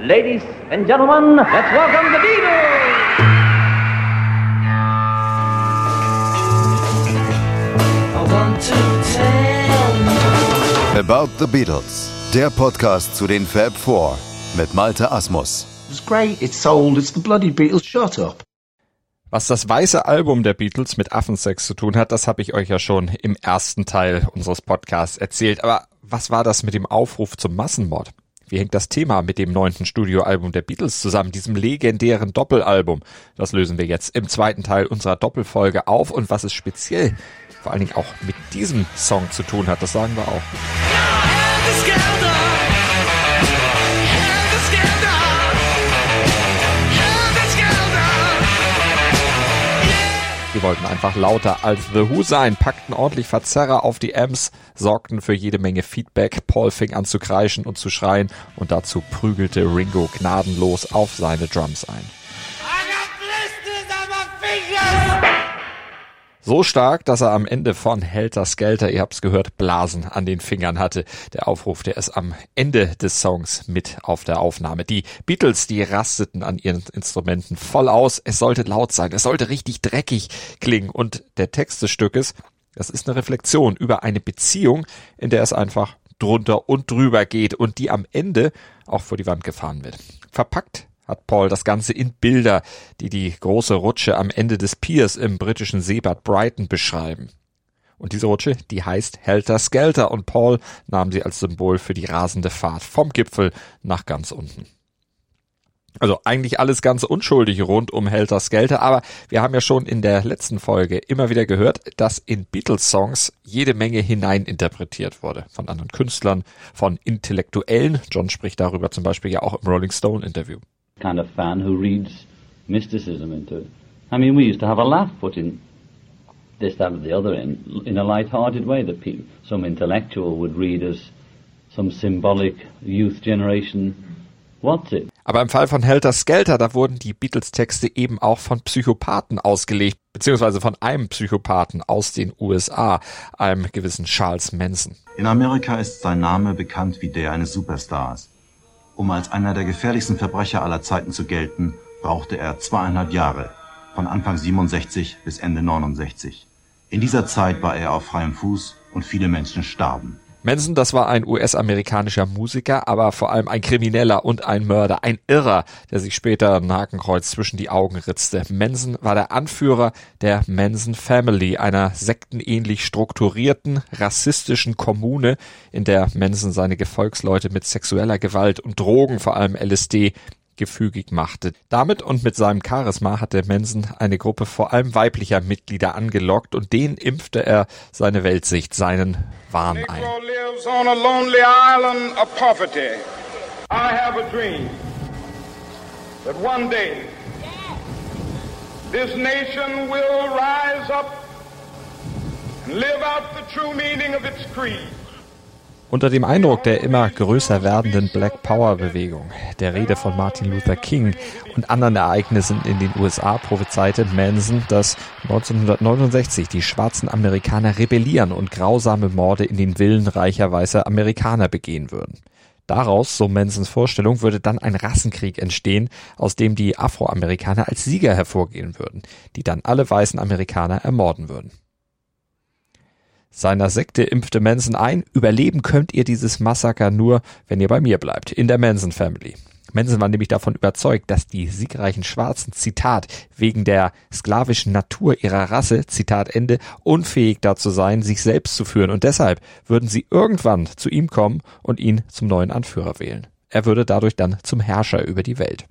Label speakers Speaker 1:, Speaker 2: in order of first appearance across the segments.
Speaker 1: Ladies and gentlemen, let's welcome the Beatles!
Speaker 2: About the Beatles, der Podcast zu den Fab Four mit Malte Asmus.
Speaker 3: It's great, it's sold, it's the bloody Beatles, shut up.
Speaker 4: Was das weiße Album der Beatles mit Affensex zu tun hat, das habe ich euch ja schon im ersten Teil unseres Podcasts erzählt. Aber was war das mit dem Aufruf zum Massenmord? Wie hängt das Thema mit dem neunten Studioalbum der Beatles zusammen, diesem legendären Doppelalbum? Das lösen wir jetzt im zweiten Teil unserer Doppelfolge auf und was es speziell vor allen Dingen auch mit diesem Song zu tun hat, das sagen wir auch. Die wollten einfach lauter als The Who sein, packten ordentlich Verzerrer auf die Amps, sorgten für jede Menge Feedback. Paul fing an zu kreischen und zu schreien und dazu prügelte Ringo gnadenlos auf seine Drums ein. So stark, dass er am Ende von Helter Skelter, ihr habt's gehört, Blasen an den Fingern hatte. Der Aufruf, der ist am Ende des Songs mit auf der Aufnahme. Die Beatles, die rasteten an ihren Instrumenten voll aus. Es sollte laut sein, es sollte richtig dreckig klingen. Und der Text des Stückes, das ist eine Reflexion über eine Beziehung, in der es einfach drunter und drüber geht und die am Ende auch vor die Wand gefahren wird. Verpackt hat Paul das Ganze in Bilder, die die große Rutsche am Ende des Piers im britischen Seebad Brighton beschreiben. Und diese Rutsche, die heißt Helter Skelter und Paul nahm sie als Symbol für die rasende Fahrt vom Gipfel nach ganz unten. Also eigentlich alles ganz unschuldig rund um Helter Skelter, aber wir haben ja schon in der letzten Folge immer wieder gehört, dass in Beatles-Songs jede Menge hineininterpretiert wurde. Von anderen Künstlern, von Intellektuellen. John spricht darüber zum Beispiel ja auch im Rolling Stone-Interview.
Speaker 5: Kind of fan who reads mysticism into it. I mean, we used to have a laugh putting this, that, or the other in, in a light-hearted way that pe- some intellectual would read as some symbolic youth generation what's it.
Speaker 4: Aber im Fall von Helter Skelter, da wurden die Beatles-Texte eben auch von Psychopathen ausgelegt, beziehungsweise von einem Psychopathen aus den USA, einem gewissen Charles Manson.
Speaker 6: In Amerika ist sein Name bekannt wie der eines Superstars. Um als einer der gefährlichsten Verbrecher aller Zeiten zu gelten, brauchte er zweieinhalb Jahre, von Anfang 67 bis Ende 69. In dieser Zeit war er auf freiem Fuß und viele Menschen starben.
Speaker 4: Manson, das war ein US-amerikanischer Musiker, aber vor allem ein Krimineller und ein Mörder, ein Irrer, der sich später ein Hakenkreuz zwischen die Augen ritzte. Manson war der Anführer der Manson Family, einer sektenähnlich strukturierten, rassistischen Kommune, in der Manson seine Gefolgsleute mit sexueller Gewalt und Drogen, vor allem LSD, gefügig machte. Damit und mit seinem Charisma hatte Manson eine Gruppe vor allem weiblicher Mitglieder angelockt und denen impfte er seine Weltsicht, seinen Wahn ein.
Speaker 7: This nation will rise up and live out the true meaning of its creed.
Speaker 4: Unter dem Eindruck der immer größer werdenden Black Power Bewegung, der Rede von Martin Luther King und anderen Ereignissen in den USA prophezeite Manson, dass 1969 die schwarzen Amerikaner rebellieren und grausame Morde in den Villen reicher weißer Amerikaner begehen würden. Daraus, so Mansons Vorstellung, würde dann ein Rassenkrieg entstehen, aus dem die Afroamerikaner als Sieger hervorgehen würden, die dann alle weißen Amerikaner ermorden würden. Seiner Sekte impfte Manson ein, überleben könnt ihr dieses Massaker nur, wenn ihr bei mir bleibt, in der Manson Family. Manson war nämlich davon überzeugt, dass die siegreichen Schwarzen, Zitat, wegen der sklavischen Natur ihrer Rasse, Zitat Ende, unfähig dazu seien, sich selbst zu führen und deshalb würden sie irgendwann zu ihm kommen und ihn zum neuen Anführer wählen. Er würde dadurch dann zum Herrscher über die Welt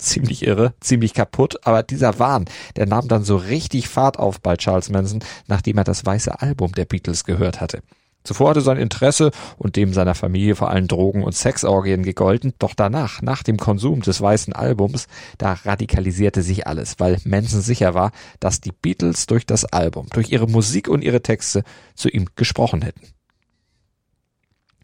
Speaker 4: ziemlich irre, ziemlich kaputt, aber dieser Wahn, der nahm dann so richtig Fahrt auf bei Charles Manson, nachdem er das weiße Album der Beatles gehört hatte. Zuvor hatte sein Interesse und dem seiner Familie vor allem Drogen und Sexorgien gegolten, doch danach, nach dem Konsum des weißen Albums, da radikalisierte sich alles, weil Manson sicher war, dass die Beatles durch das Album, durch ihre Musik und ihre Texte zu ihm gesprochen hätten.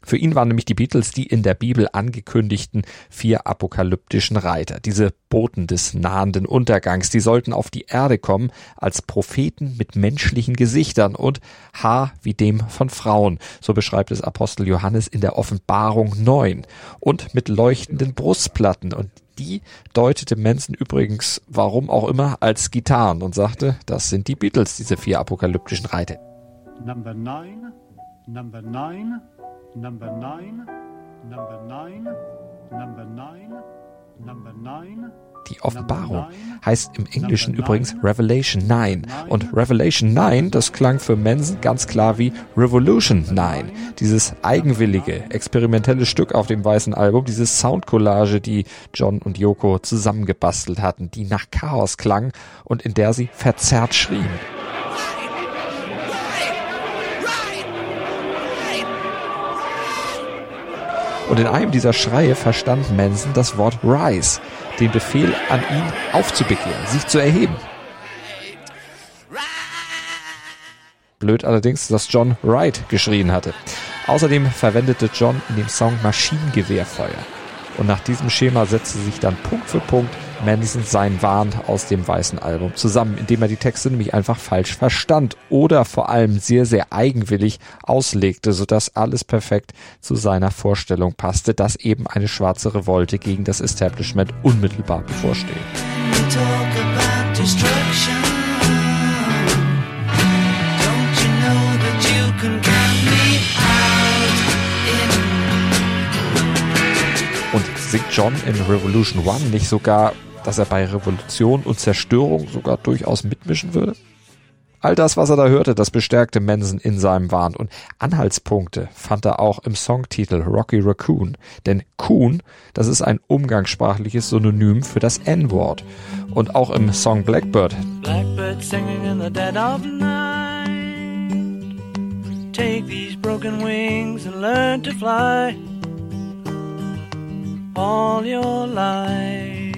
Speaker 4: Für ihn waren nämlich die Beatles die in der Bibel angekündigten vier apokalyptischen Reiter, diese Boten des nahenden Untergangs, die sollten auf die Erde kommen als Propheten mit menschlichen Gesichtern und Haar wie dem von Frauen, so beschreibt es Apostel Johannes in der Offenbarung 9, und mit leuchtenden Brustplatten. Und die deutete Manson übrigens, warum auch immer, als Gitarren und sagte, das sind die Beatles, diese vier apokalyptischen Reiter. Number nine, number nine, number nine, number nine, number nine, number nine. Die Offenbarung heißt im Englischen übrigens Revelation 9. Und Revelation 9, das klang für Manson ganz klar wie Revolution 9. Dieses eigenwillige, experimentelle Stück auf dem weißen Album, diese Soundcollage, die John und Yoko zusammengebastelt hatten, die nach Chaos klang und in der sie verzerrt schrien. Und in einem dieser Schreie verstand Manson das Wort Rise, den Befehl an ihn aufzubegehren, sich zu erheben. Blöd allerdings, dass John Wright geschrien hatte. Außerdem verwendete John in dem Song Maschinengewehrfeuer. Und nach diesem Schema setzte sich dann Punkt für Punkt Manson seinen Wahn aus dem weißen Album zusammen, indem er die Texte nämlich einfach falsch verstand oder vor allem sehr, sehr eigenwillig auslegte, sodass alles perfekt zu seiner Vorstellung passte, dass eben eine schwarze Revolte gegen das Establishment unmittelbar bevorsteht. Singt John in Revolution One nicht sogar dass er bei Revolution und Zerstörung sogar durchaus mitmischen würde? All das, was er da hörte, das bestärkte Manson in seinem Wahn und Anhaltspunkte fand er auch im Songtitel Rocky Raccoon. Denn Coon, das ist ein umgangssprachliches Synonym für das N-Wort. Und auch im Song Blackbird. Blackbird singing in the dead of night. Take these broken wings and learn to fly. All your life.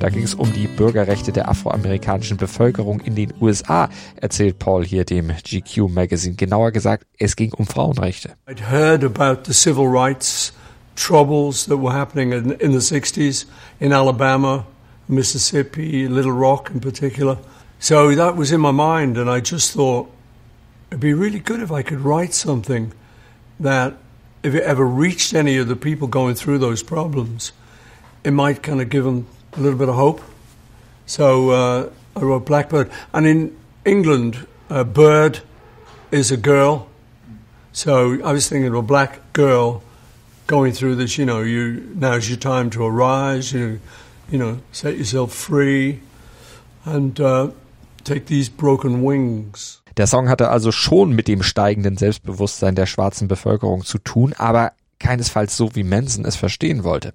Speaker 4: Da ging es um die Bürgerrechte der afroamerikanischen Bevölkerung in den USA, erzählt Paul hier dem GQ Magazine. Genauer gesagt, es ging um Frauenrechte. I'd heard about the civil rights troubles that were happening in, in the 60s in Alabama, Mississippi, Little Rock in particular. So that was in my mind and I just thought it'd be really good if I could write something that if it ever reached any of the people going through those problems, it might kind of give them a little bit of hope. So uh, I wrote Blackbird. And in England, a bird is a girl. So I was thinking of a black girl going through this, you know, you now's your time to arise, you, you know, set yourself free and uh, take these broken wings. Der Song hatte also schon mit dem steigenden Selbstbewusstsein der schwarzen Bevölkerung zu tun, aber keinesfalls so, wie Manson es verstehen wollte.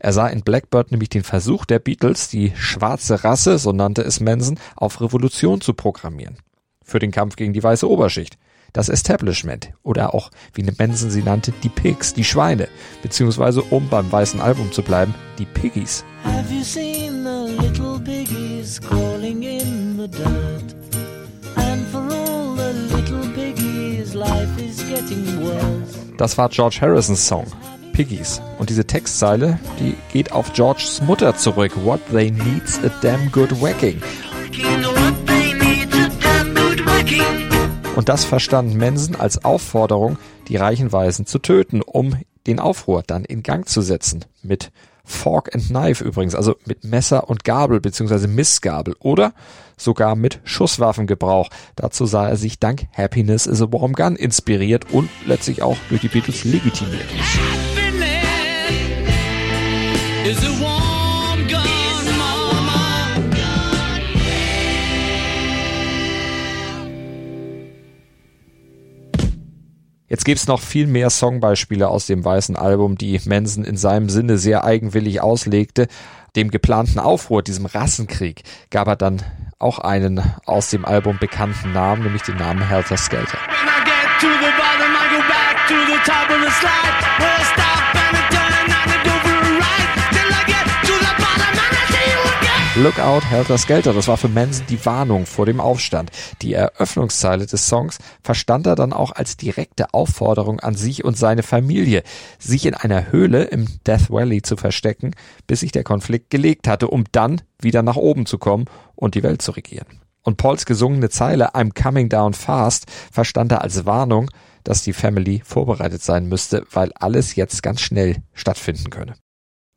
Speaker 4: Er sah in Blackbird nämlich den Versuch der Beatles, die schwarze Rasse, so nannte es Manson, auf Revolution zu programmieren. Für den Kampf gegen die weiße Oberschicht. Das Establishment oder auch, wie Manson sie nannte, die Pigs, die Schweine, beziehungsweise, um beim weißen Album zu bleiben, die Piggies. Have you seen the little piggies crawling in the dirt? Das war George Harrisons Song, Piggies. Und diese Textzeile, die geht auf Georges Mutter zurück. What they need's a damn good whacking. Und das verstand Manson als Aufforderung, die reichen Weisen zu töten, um den Aufruhr dann in Gang zu setzen. Mit Fork and Knife übrigens, also mit Messer und Gabel beziehungsweise Missgabel oder sogar mit Schusswaffengebrauch. Dazu sah er sich dank Happiness is a Warm Gun inspiriert und letztlich auch durch die Beatles legitimiert. Jetzt gibt's noch viel mehr Songbeispiele aus dem weißen Album, die Manson in seinem Sinne sehr eigenwillig auslegte. Dem geplanten Aufruhr, diesem Rassenkrieg, gab er dann auch einen aus dem Album bekannten Namen, nämlich den Namen Helter Skelter. Look out, Helter Skelter. Das war für Manson die Warnung vor dem Aufstand. Die Eröffnungszeile des Songs verstand er dann auch als direkte Aufforderung an sich und seine Familie, sich in einer Höhle im Death Valley zu verstecken, bis sich der Konflikt gelegt hatte, um dann wieder nach oben zu kommen und die Welt zu regieren. Und Pauls gesungene Zeile I'm coming down fast verstand er als Warnung, dass die Family vorbereitet sein müsste, weil alles jetzt ganz schnell stattfinden könne.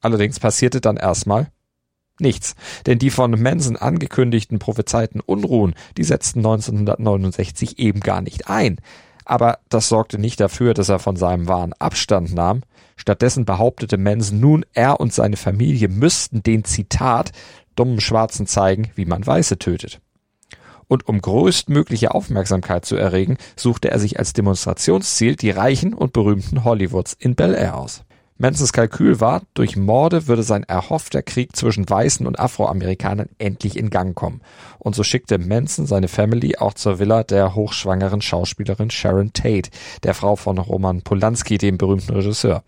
Speaker 4: Allerdings passierte dann erstmal nichts, denn die von Manson angekündigten prophezeiten Unruhen, die setzten 1969 eben gar nicht ein. Aber das sorgte nicht dafür, dass er von seinem Wahn Abstand nahm. Stattdessen behauptete Manson nun, er und seine Familie müssten den Zitat dummen Schwarzen zeigen, wie man Weiße tötet und um größtmögliche Aufmerksamkeit zu erregen, suchte er sich als Demonstrationsziel die reichen und berühmten Hollywoods in Bel Air aus. Mansons Kalkül war, durch Morde würde sein erhoffter Krieg zwischen Weißen und Afroamerikanern endlich in Gang kommen. Und so schickte Manson seine Family auch zur Villa der hochschwangeren Schauspielerin Sharon Tate, der Frau von Roman Polanski, dem berühmten Regisseur.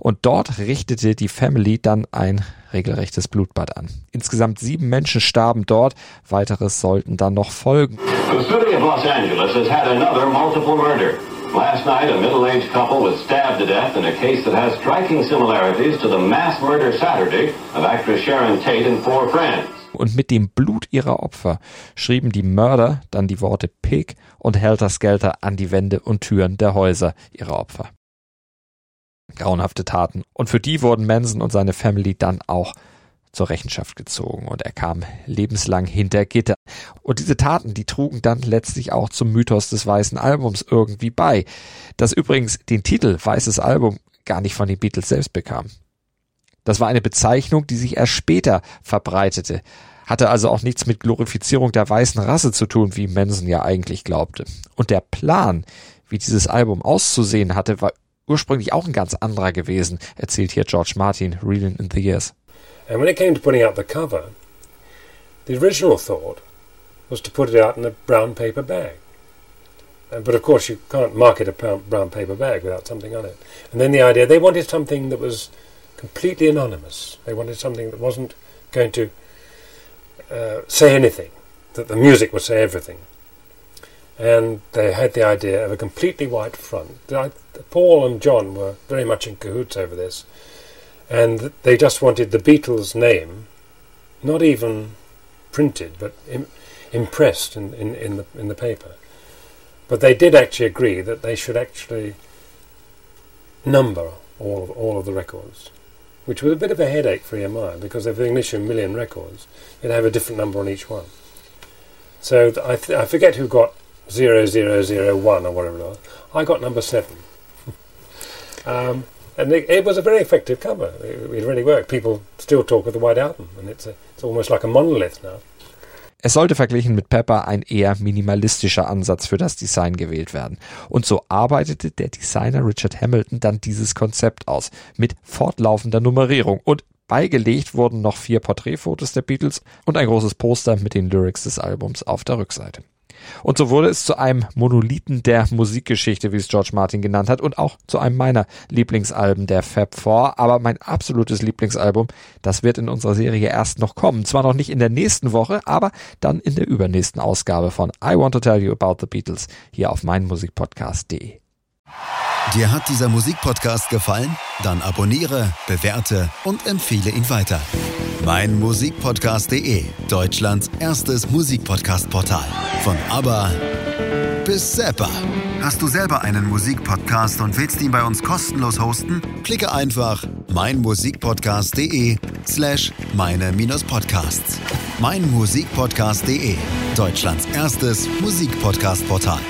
Speaker 4: Und dort richtete die Family dann ein regelrechtes Blutbad an. Insgesamt sieben Menschen starben dort, weiteres sollten dann noch folgen.
Speaker 8: The city of Los Angeles has had another multiple murder. Last night, a middle-aged couple was stabbed to death in a case that has striking similarities to the mass murder Saturday of actress Sharon Tate and four friends.
Speaker 4: Und mit dem Blut ihrer Opfer schrieben die Mörder dann die Worte Pig und Helter Skelter an die Wände und Türen der Häuser ihrer Opfer grauenhafte Taten. Und für die wurden Manson und seine Family dann auch zur Rechenschaft gezogen und er kam lebenslang hinter Gitter. Und diese Taten, die trugen dann letztlich auch zum Mythos des Weißen Albums irgendwie bei, das übrigens den Titel Weißes Album gar nicht von den Beatles selbst bekam. Das war eine Bezeichnung, die sich erst später verbreitete, hatte also auch nichts mit Glorifizierung der weißen Rasse zu tun, wie Manson ja eigentlich glaubte. Und der Plan, wie dieses Album auszusehen hatte, war ursprünglich auch ein ganz anderer gewesen, erzählt hier George Martin, Reeling in the Years.
Speaker 9: And when it came to putting out the cover, the original thought was to put it out in a brown paper bag. But of course, you can't market a brown paper bag without something on it. And then the idea, they wanted something that was completely anonymous. They wanted something that wasn't going to uh, say anything, that the music would say everything and they had the idea of a completely white front. Paul and John were very much in cahoots over this, and they just wanted the Beatles' name, not even printed, but Im- impressed in, in, in, the, in the paper. But they did actually agree that they should actually number all of, all of the records, which was a bit of a headache for EMI because if they issue a million records, you'd have a different number on each one. So I, th- I forget who got 0001 or whatever it was. I got number seven. um, and it, it, was a very effective cover. It, it, really worked. People still talk of the White Album, and it's, a, it's almost like a monolith now.
Speaker 4: Es sollte verglichen mit Pepper ein eher minimalistischer Ansatz für das Design gewählt werden. Und so arbeitete der Designer Richard Hamilton dann dieses Konzept aus, mit fortlaufender Nummerierung. Und beigelegt wurden noch vier Porträtfotos der Beatles und ein großes Poster mit den Lyrics des Albums auf der Rückseite. Und so wurde es zu einem Monolithen der Musikgeschichte, wie es George Martin genannt hat, und auch zu einem meiner Lieblingsalben der Fab Four. Aber mein absolutes Lieblingsalbum, das wird in unserer Serie erst noch kommen. Zwar noch nicht in der nächsten Woche, aber dann in der übernächsten Ausgabe von I Want to Tell You About the Beatles hier auf meinmusikpodcast.de.
Speaker 2: Dir hat dieser Musikpodcast gefallen? Dann abonniere, bewerte und empfehle ihn weiter. Mein Musikpodcast.de, Deutschlands erstes Musikpodcast-Portal. Von ABBA bis Zappa. Hast du selber einen Musikpodcast und willst ihn bei uns kostenlos hosten? Klicke einfach meinmusikpodcast.de slash meine-podcasts. Mein Musikpodcast.de, Deutschlands erstes Musikpodcast-Portal.